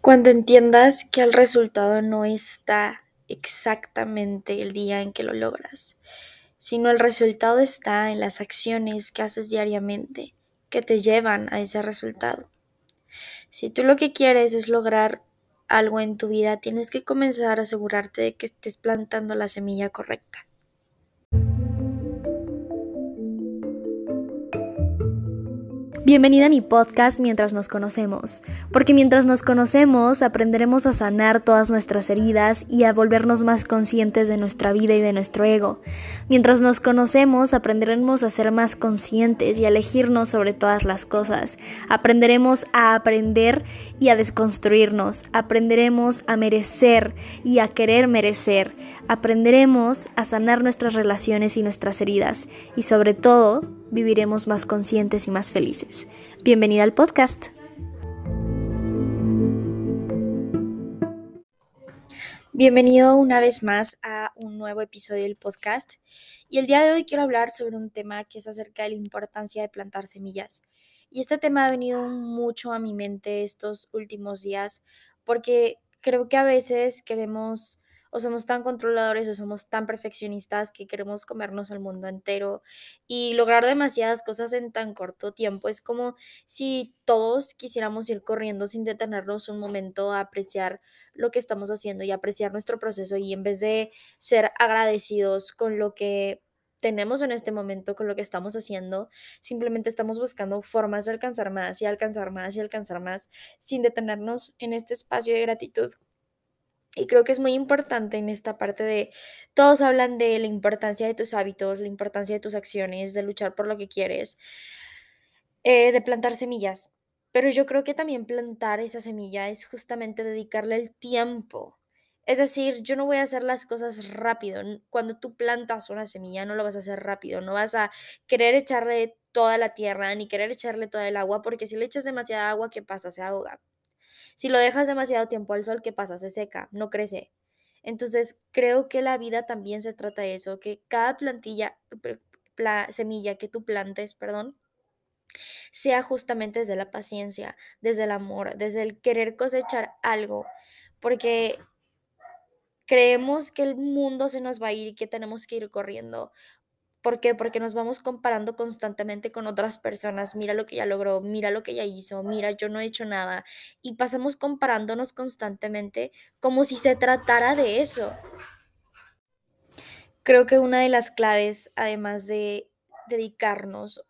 Cuando entiendas que el resultado no está exactamente el día en que lo logras, sino el resultado está en las acciones que haces diariamente que te llevan a ese resultado. Si tú lo que quieres es lograr algo en tu vida, tienes que comenzar a asegurarte de que estés plantando la semilla correcta. Bienvenida a mi podcast Mientras nos conocemos, porque mientras nos conocemos aprenderemos a sanar todas nuestras heridas y a volvernos más conscientes de nuestra vida y de nuestro ego. Mientras nos conocemos aprenderemos a ser más conscientes y a elegirnos sobre todas las cosas. Aprenderemos a aprender y a desconstruirnos. Aprenderemos a merecer y a querer merecer. Aprenderemos a sanar nuestras relaciones y nuestras heridas. Y sobre todo, viviremos más conscientes y más felices. Bienvenida al podcast. Bienvenido una vez más a un nuevo episodio del podcast. Y el día de hoy quiero hablar sobre un tema que es acerca de la importancia de plantar semillas. Y este tema ha venido mucho a mi mente estos últimos días porque creo que a veces queremos o somos tan controladores o somos tan perfeccionistas que queremos comernos el mundo entero y lograr demasiadas cosas en tan corto tiempo. Es como si todos quisiéramos ir corriendo sin detenernos un momento a apreciar lo que estamos haciendo y apreciar nuestro proceso y en vez de ser agradecidos con lo que tenemos en este momento con lo que estamos haciendo, simplemente estamos buscando formas de alcanzar más y alcanzar más y alcanzar más sin detenernos en este espacio de gratitud. Y creo que es muy importante en esta parte de, todos hablan de la importancia de tus hábitos, la importancia de tus acciones, de luchar por lo que quieres, eh, de plantar semillas. Pero yo creo que también plantar esa semilla es justamente dedicarle el tiempo. Es decir, yo no voy a hacer las cosas rápido. Cuando tú plantas una semilla, no lo vas a hacer rápido. No vas a querer echarle toda la tierra ni querer echarle toda el agua, porque si le echas demasiada agua, ¿qué pasa? Se ahoga. Si lo dejas demasiado tiempo al sol, ¿qué pasa? Se seca, no crece. Entonces, creo que la vida también se trata de eso, que cada plantilla, semilla que tú plantes, perdón, sea justamente desde la paciencia, desde el amor, desde el querer cosechar algo, porque creemos que el mundo se nos va a ir y que tenemos que ir corriendo ¿Por qué? Porque nos vamos comparando constantemente con otras personas. Mira lo que ella logró, mira lo que ella hizo, mira, yo no he hecho nada. Y pasamos comparándonos constantemente como si se tratara de eso. Creo que una de las claves, además de dedicarnos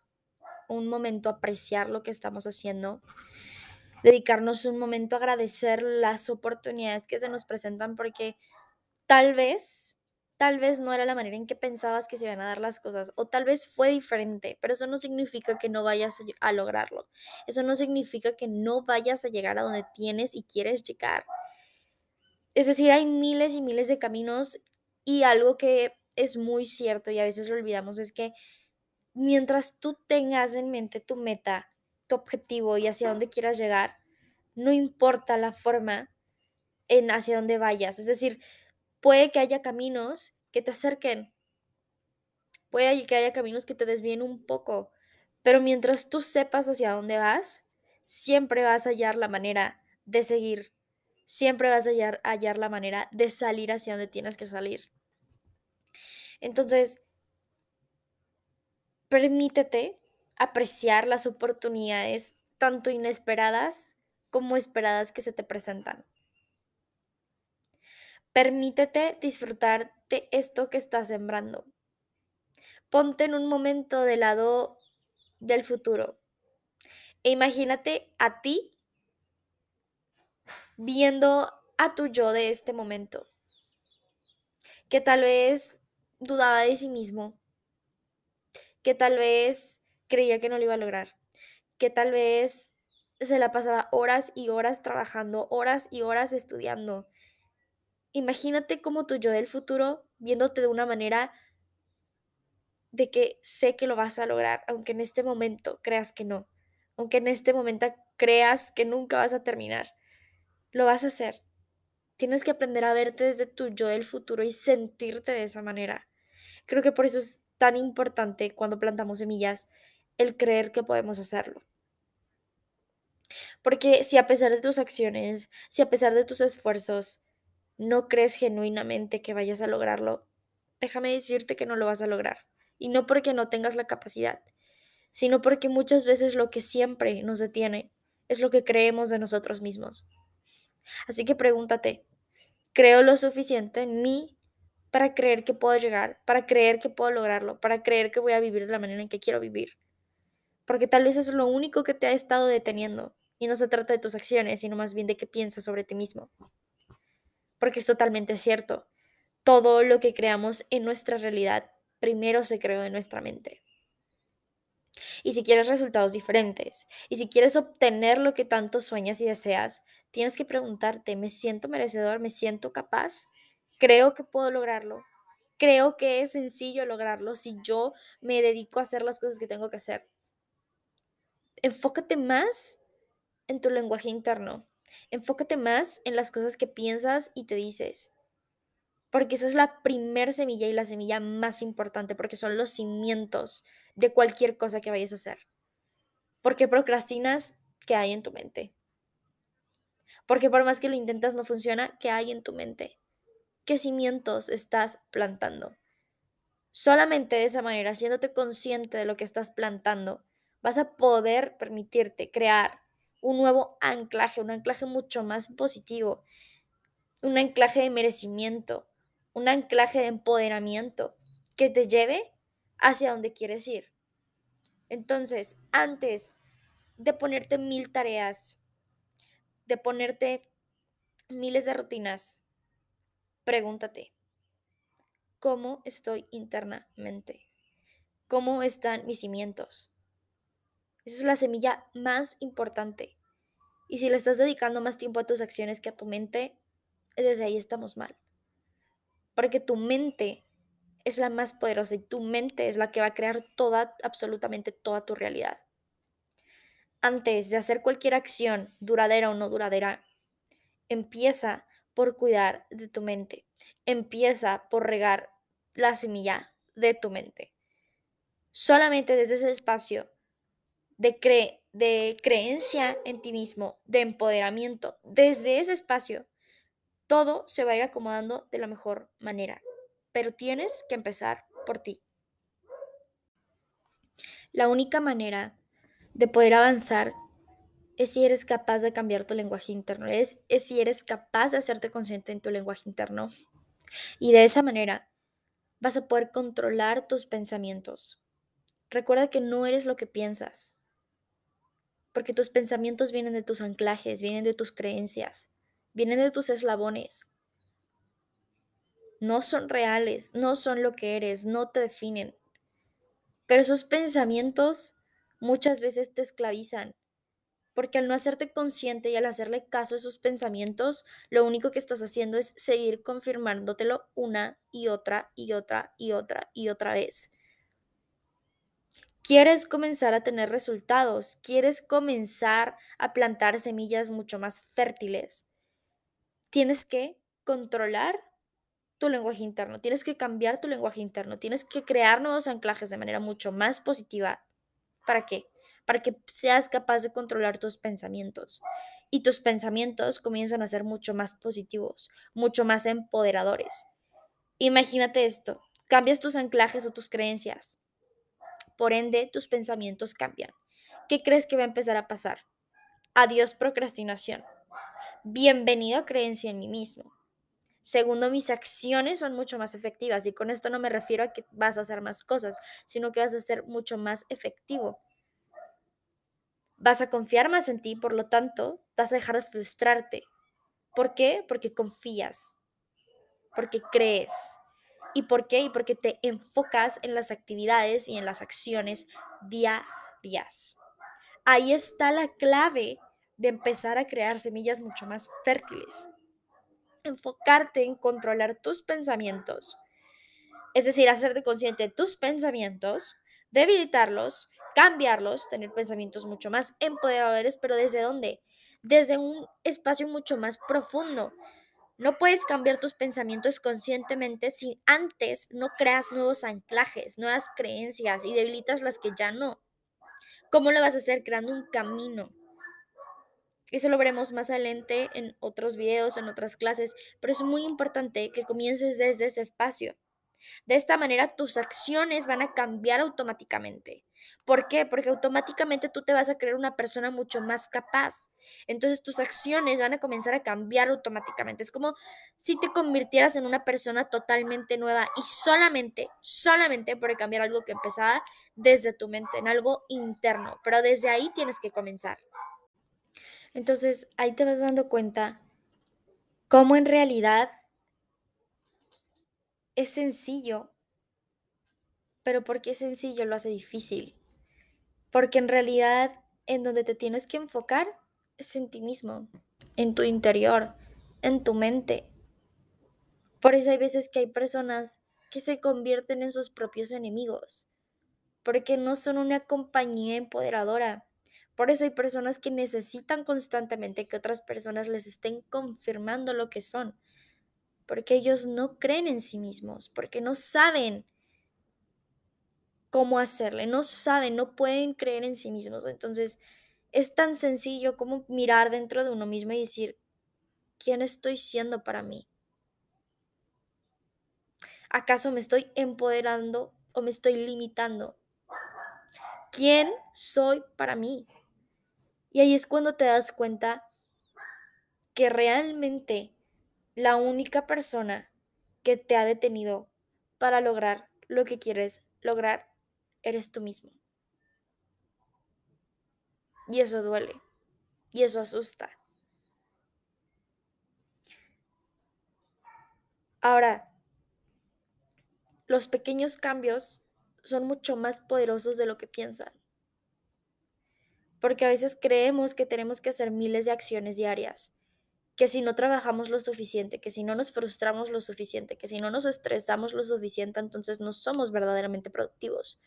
un momento a apreciar lo que estamos haciendo, dedicarnos un momento a agradecer las oportunidades que se nos presentan porque tal vez tal vez no era la manera en que pensabas que se iban a dar las cosas o tal vez fue diferente, pero eso no significa que no vayas a lograrlo. Eso no significa que no vayas a llegar a donde tienes y quieres llegar. Es decir, hay miles y miles de caminos y algo que es muy cierto y a veces lo olvidamos es que mientras tú tengas en mente tu meta, tu objetivo y hacia dónde quieras llegar, no importa la forma en hacia dónde vayas. Es decir, Puede que haya caminos que te acerquen, puede que haya caminos que te desvíen un poco, pero mientras tú sepas hacia dónde vas, siempre vas a hallar la manera de seguir, siempre vas a hallar, hallar la manera de salir hacia donde tienes que salir. Entonces, permítete apreciar las oportunidades tanto inesperadas como esperadas que se te presentan. Permítete disfrutar de esto que estás sembrando. Ponte en un momento de lado del futuro e imagínate a ti viendo a tu yo de este momento, que tal vez dudaba de sí mismo, que tal vez creía que no lo iba a lograr, que tal vez se la pasaba horas y horas trabajando, horas y horas estudiando, Imagínate como tu yo del futuro viéndote de una manera de que sé que lo vas a lograr, aunque en este momento creas que no, aunque en este momento creas que nunca vas a terminar, lo vas a hacer. Tienes que aprender a verte desde tu yo del futuro y sentirte de esa manera. Creo que por eso es tan importante cuando plantamos semillas el creer que podemos hacerlo. Porque si a pesar de tus acciones, si a pesar de tus esfuerzos, no crees genuinamente que vayas a lograrlo, déjame decirte que no lo vas a lograr. Y no porque no tengas la capacidad, sino porque muchas veces lo que siempre nos detiene es lo que creemos de nosotros mismos. Así que pregúntate, ¿creo lo suficiente en mí para creer que puedo llegar, para creer que puedo lograrlo, para creer que voy a vivir de la manera en que quiero vivir? Porque tal vez es lo único que te ha estado deteniendo y no se trata de tus acciones, sino más bien de qué piensas sobre ti mismo. Porque es totalmente cierto. Todo lo que creamos en nuestra realidad primero se creó en nuestra mente. Y si quieres resultados diferentes, y si quieres obtener lo que tanto sueñas y deseas, tienes que preguntarte, ¿me siento merecedor? ¿Me siento capaz? ¿Creo que puedo lograrlo? Creo que es sencillo lograrlo si yo me dedico a hacer las cosas que tengo que hacer. Enfócate más en tu lenguaje interno. Enfócate más en las cosas que piensas y te dices. Porque esa es la primer semilla y la semilla más importante, porque son los cimientos de cualquier cosa que vayas a hacer. Porque procrastinas, ¿qué hay en tu mente? Porque por más que lo intentas no funciona, ¿qué hay en tu mente? ¿Qué cimientos estás plantando? Solamente de esa manera, siéndote consciente de lo que estás plantando, vas a poder permitirte crear un nuevo anclaje, un anclaje mucho más positivo, un anclaje de merecimiento, un anclaje de empoderamiento que te lleve hacia donde quieres ir. Entonces, antes de ponerte mil tareas, de ponerte miles de rutinas, pregúntate, ¿cómo estoy internamente? ¿Cómo están mis cimientos? Esa es la semilla más importante. Y si le estás dedicando más tiempo a tus acciones que a tu mente, desde ahí estamos mal. Porque tu mente es la más poderosa y tu mente es la que va a crear toda, absolutamente toda tu realidad. Antes de hacer cualquier acción, duradera o no duradera, empieza por cuidar de tu mente. Empieza por regar la semilla de tu mente. Solamente desde ese espacio de, de creencia en ti mismo, de empoderamiento, desde ese espacio, todo se va a ir acomodando de la mejor manera. Pero tienes que empezar por ti. La única manera de poder avanzar es si eres capaz de cambiar tu lenguaje interno, es, es si eres capaz de hacerte consciente en tu lenguaje interno. Y de esa manera vas a poder controlar tus pensamientos. Recuerda que no eres lo que piensas, porque tus pensamientos vienen de tus anclajes, vienen de tus creencias, vienen de tus eslabones. No son reales, no son lo que eres, no te definen. Pero esos pensamientos muchas veces te esclavizan, porque al no hacerte consciente y al hacerle caso a esos pensamientos, lo único que estás haciendo es seguir confirmándotelo una y otra y otra y otra y otra vez. Quieres comenzar a tener resultados, quieres comenzar a plantar semillas mucho más fértiles. Tienes que controlar tu lenguaje interno, tienes que cambiar tu lenguaje interno, tienes que crear nuevos anclajes de manera mucho más positiva. ¿Para qué? Para que seas capaz de controlar tus pensamientos y tus pensamientos comienzan a ser mucho más positivos, mucho más empoderadores. Imagínate esto, cambias tus anclajes o tus creencias por ende, tus pensamientos cambian. ¿Qué crees que va a empezar a pasar? Adiós procrastinación. Bienvenido creencia en mí mismo. Segundo, mis acciones son mucho más efectivas y con esto no me refiero a que vas a hacer más cosas, sino que vas a ser mucho más efectivo. Vas a confiar más en ti, por lo tanto, vas a dejar de frustrarte. ¿Por qué? Porque confías, porque crees, ¿Y por qué? Y porque te enfocas en las actividades y en las acciones diarias. Ahí está la clave de empezar a crear semillas mucho más fértiles. Enfocarte en controlar tus pensamientos, es decir, hacerte consciente de tus pensamientos, debilitarlos, cambiarlos, tener pensamientos mucho más empoderadores, pero ¿desde dónde? Desde un espacio mucho más profundo, no puedes cambiar tus pensamientos conscientemente si antes no creas nuevos anclajes, nuevas creencias y debilitas las que ya no. ¿Cómo lo vas a hacer creando un camino? Eso lo veremos más adelante en otros videos, en otras clases, pero es muy importante que comiences desde ese espacio. De esta manera tus acciones van a cambiar automáticamente. ¿Por qué? Porque automáticamente tú te vas a creer una persona mucho más capaz. Entonces tus acciones van a comenzar a cambiar automáticamente. Es como si te convirtieras en una persona totalmente nueva y solamente, solamente por cambiar algo que empezaba desde tu mente, en algo interno. Pero desde ahí tienes que comenzar. Entonces ahí te vas dando cuenta cómo en realidad es sencillo, pero ¿por qué sencillo lo hace difícil? Porque en realidad en donde te tienes que enfocar es en ti mismo, en tu interior, en tu mente. Por eso hay veces que hay personas que se convierten en sus propios enemigos, porque no son una compañía empoderadora. Por eso hay personas que necesitan constantemente que otras personas les estén confirmando lo que son, porque ellos no creen en sí mismos, porque no saben cómo hacerle, no saben, no pueden creer en sí mismos. Entonces, es tan sencillo como mirar dentro de uno mismo y decir, ¿quién estoy siendo para mí? ¿Acaso me estoy empoderando o me estoy limitando? ¿Quién soy para mí? Y ahí es cuando te das cuenta que realmente la única persona que te ha detenido para lograr lo que quieres lograr eres tú mismo. Y eso duele. Y eso asusta. Ahora, los pequeños cambios son mucho más poderosos de lo que piensan. Porque a veces creemos que tenemos que hacer miles de acciones diarias que si no trabajamos lo suficiente, que si no nos frustramos lo suficiente, que si no nos estresamos lo suficiente, entonces no somos verdaderamente productivos.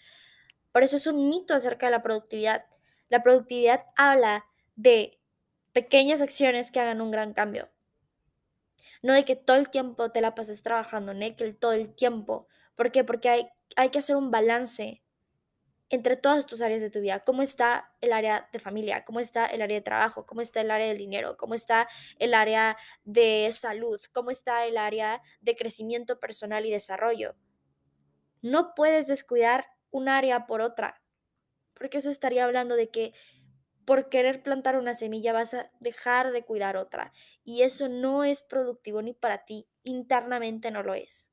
Por eso es un mito acerca de la productividad. La productividad habla de pequeñas acciones que hagan un gran cambio. No de que todo el tiempo te la pases trabajando, no que todo el tiempo. ¿Por qué? Porque hay, hay que hacer un balance entre todas tus áreas de tu vida. ¿Cómo está el área de familia? ¿Cómo está el área de trabajo? ¿Cómo está el área del dinero? ¿Cómo está el área de salud? ¿Cómo está el área de crecimiento personal y desarrollo? No puedes descuidar un área por otra, porque eso estaría hablando de que por querer plantar una semilla vas a dejar de cuidar otra. Y eso no es productivo ni para ti, internamente no lo es.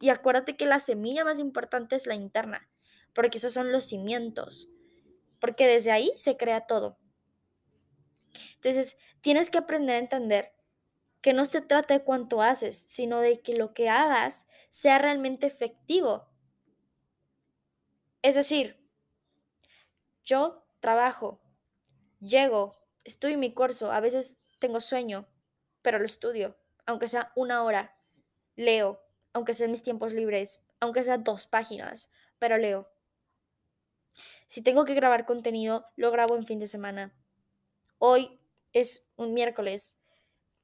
Y acuérdate que la semilla más importante es la interna porque esos son los cimientos, porque desde ahí se crea todo. Entonces, tienes que aprender a entender que no se trata de cuánto haces, sino de que lo que hagas sea realmente efectivo. Es decir, yo trabajo, llego, en mi curso, a veces tengo sueño, pero lo estudio, aunque sea una hora, leo, aunque sea en mis tiempos libres, aunque sea dos páginas, pero leo. Si tengo que grabar contenido, lo grabo en fin de semana. Hoy es un miércoles.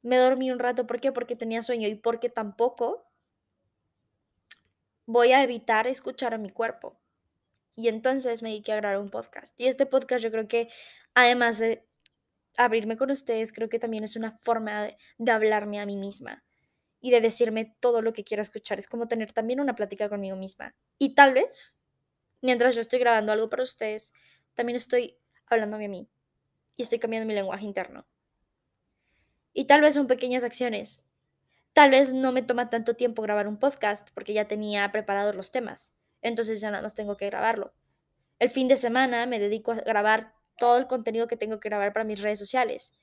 Me dormí un rato. ¿Por qué? Porque tenía sueño y porque tampoco voy a evitar escuchar a mi cuerpo. Y entonces me dediqué a grabar un podcast. Y este podcast yo creo que, además de abrirme con ustedes, creo que también es una forma de, de hablarme a mí misma y de decirme todo lo que quiero escuchar. Es como tener también una plática conmigo misma. Y tal vez mientras yo estoy grabando algo para ustedes, también estoy hablándome a mí y estoy cambiando mi lenguaje interno. Y tal vez son pequeñas acciones. Tal vez no me toma tanto tiempo grabar un podcast porque ya tenía preparados los temas. Entonces ya nada más tengo que grabarlo. El fin de semana me dedico a grabar todo el contenido que tengo que grabar para mis redes sociales.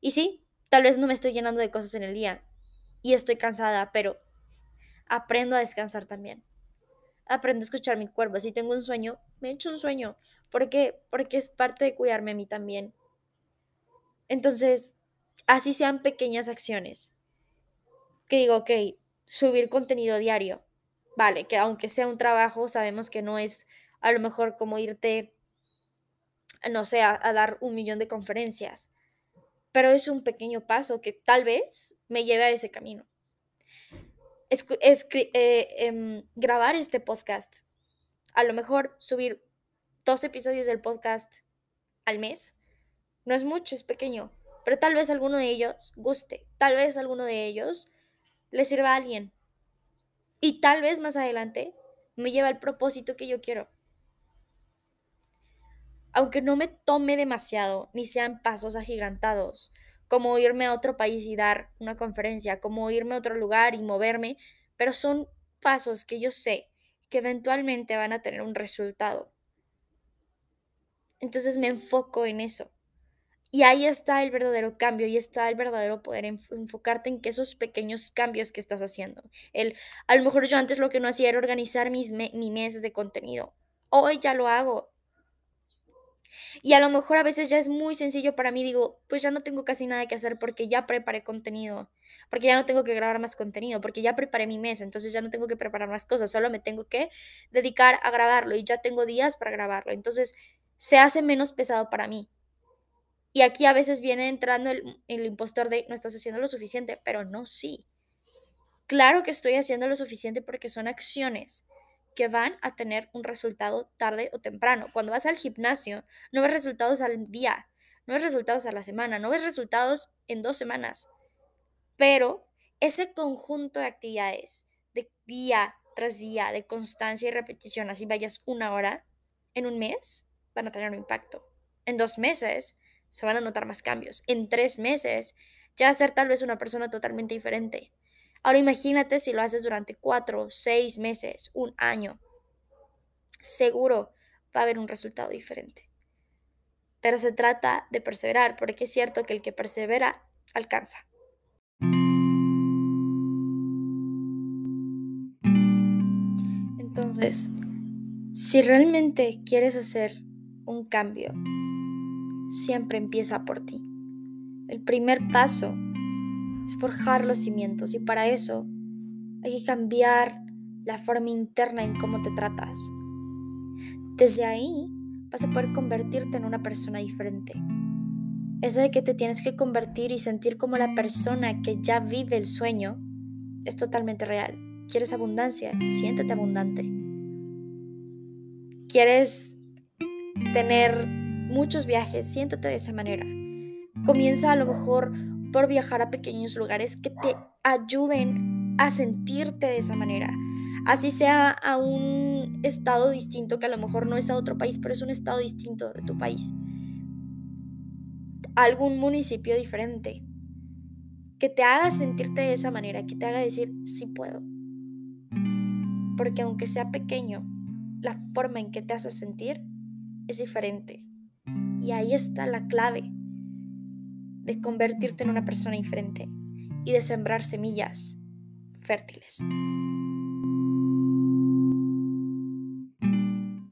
Y sí, tal vez no me estoy llenando de cosas en el día y estoy cansada, pero aprendo a descansar también aprendo a escuchar mi cuerpo. Si tengo un sueño, me echo un sueño. ¿Por qué? Porque es parte de cuidarme a mí también. Entonces, así sean pequeñas acciones. Que digo, ok, subir contenido diario. Vale, que aunque sea un trabajo, sabemos que no es a lo mejor como irte, no sé, a, dar un millón de conferencias. Pero es un pequeño paso que tal vez me lleve a ese camino eh, em, grabar este podcast. A lo mejor subir dos episodios del podcast al mes, No es mucho, es pequeño, pero tal vez alguno de ellos guste, tal vez alguno de ellos le sirva a alguien. Y tal vez más adelante me lleve al propósito que yo quiero. Aunque no me tome demasiado, ni sean pasos agigantados, como irme a otro país y dar una conferencia, como irme a otro lugar y moverme, pero son pasos que yo sé que eventualmente van a tener un resultado. Entonces me enfoco en eso. Y ahí está el verdadero cambio, y está el verdadero poder enfocarte en que esos pequeños cambios que estás haciendo. El, a lo mejor yo antes lo que no hacía era organizar mis mi mes de contenido. Hoy ya lo hago. Y a lo mejor a veces ya es muy sencillo para mí, digo, pues ya no tengo casi nada que hacer porque ya preparé contenido, porque ya no tengo que grabar más contenido, porque ya preparé mi mes, entonces ya no tengo que preparar más cosas, solo me tengo que dedicar a grabarlo y ya tengo días para grabarlo. Entonces se hace menos pesado para mí. Y aquí a veces viene entrando el, el, impostor de no estás haciendo lo suficiente, pero no, sí. Claro que estoy haciendo lo suficiente porque son acciones que van a tener un resultado tarde o temprano. Cuando vas al gimnasio, no ves resultados al día, no ves resultados a la semana, no ves resultados en dos semanas. Pero ese conjunto de actividades de día tras día, de constancia y repetición, así vayas una hora, en un mes van a tener un impacto. En dos meses se van a notar más cambios. En tres meses ya va a ser tal vez una persona totalmente diferente. Ahora imagínate si lo haces durante cuatro, seis meses, un año. Seguro va a haber un resultado diferente. Pero se trata de perseverar, porque es cierto que el que persevera alcanza. Entonces, si realmente quieres hacer un cambio, siempre empieza por ti. El primer paso es forjar los cimientos y para eso hay que cambiar la forma interna en cómo te tratas. Desde ahí vas a poder convertirte en una persona diferente. Eso de que te tienes que convertir y sentir como la persona que ya vive el sueño es totalmente real. ¿Quieres abundancia? Siéntete abundante. ¿Quieres tener muchos viajes, siéntate de esa manera. Comienza a lo mejor por viajar a pequeños lugares que te ayuden a sentirte de esa manera. Así sea a un estado distinto, que a lo mejor no es a otro país, pero es un estado distinto de tu país. algún municipio diferente. Que te haga sentirte de esa manera, que te haga decir, sí puedo. Porque aunque sea pequeño, la forma en que te hace sentir es diferente. Y ahí está la clave de convertirte en una persona diferente y de sembrar semillas fértiles.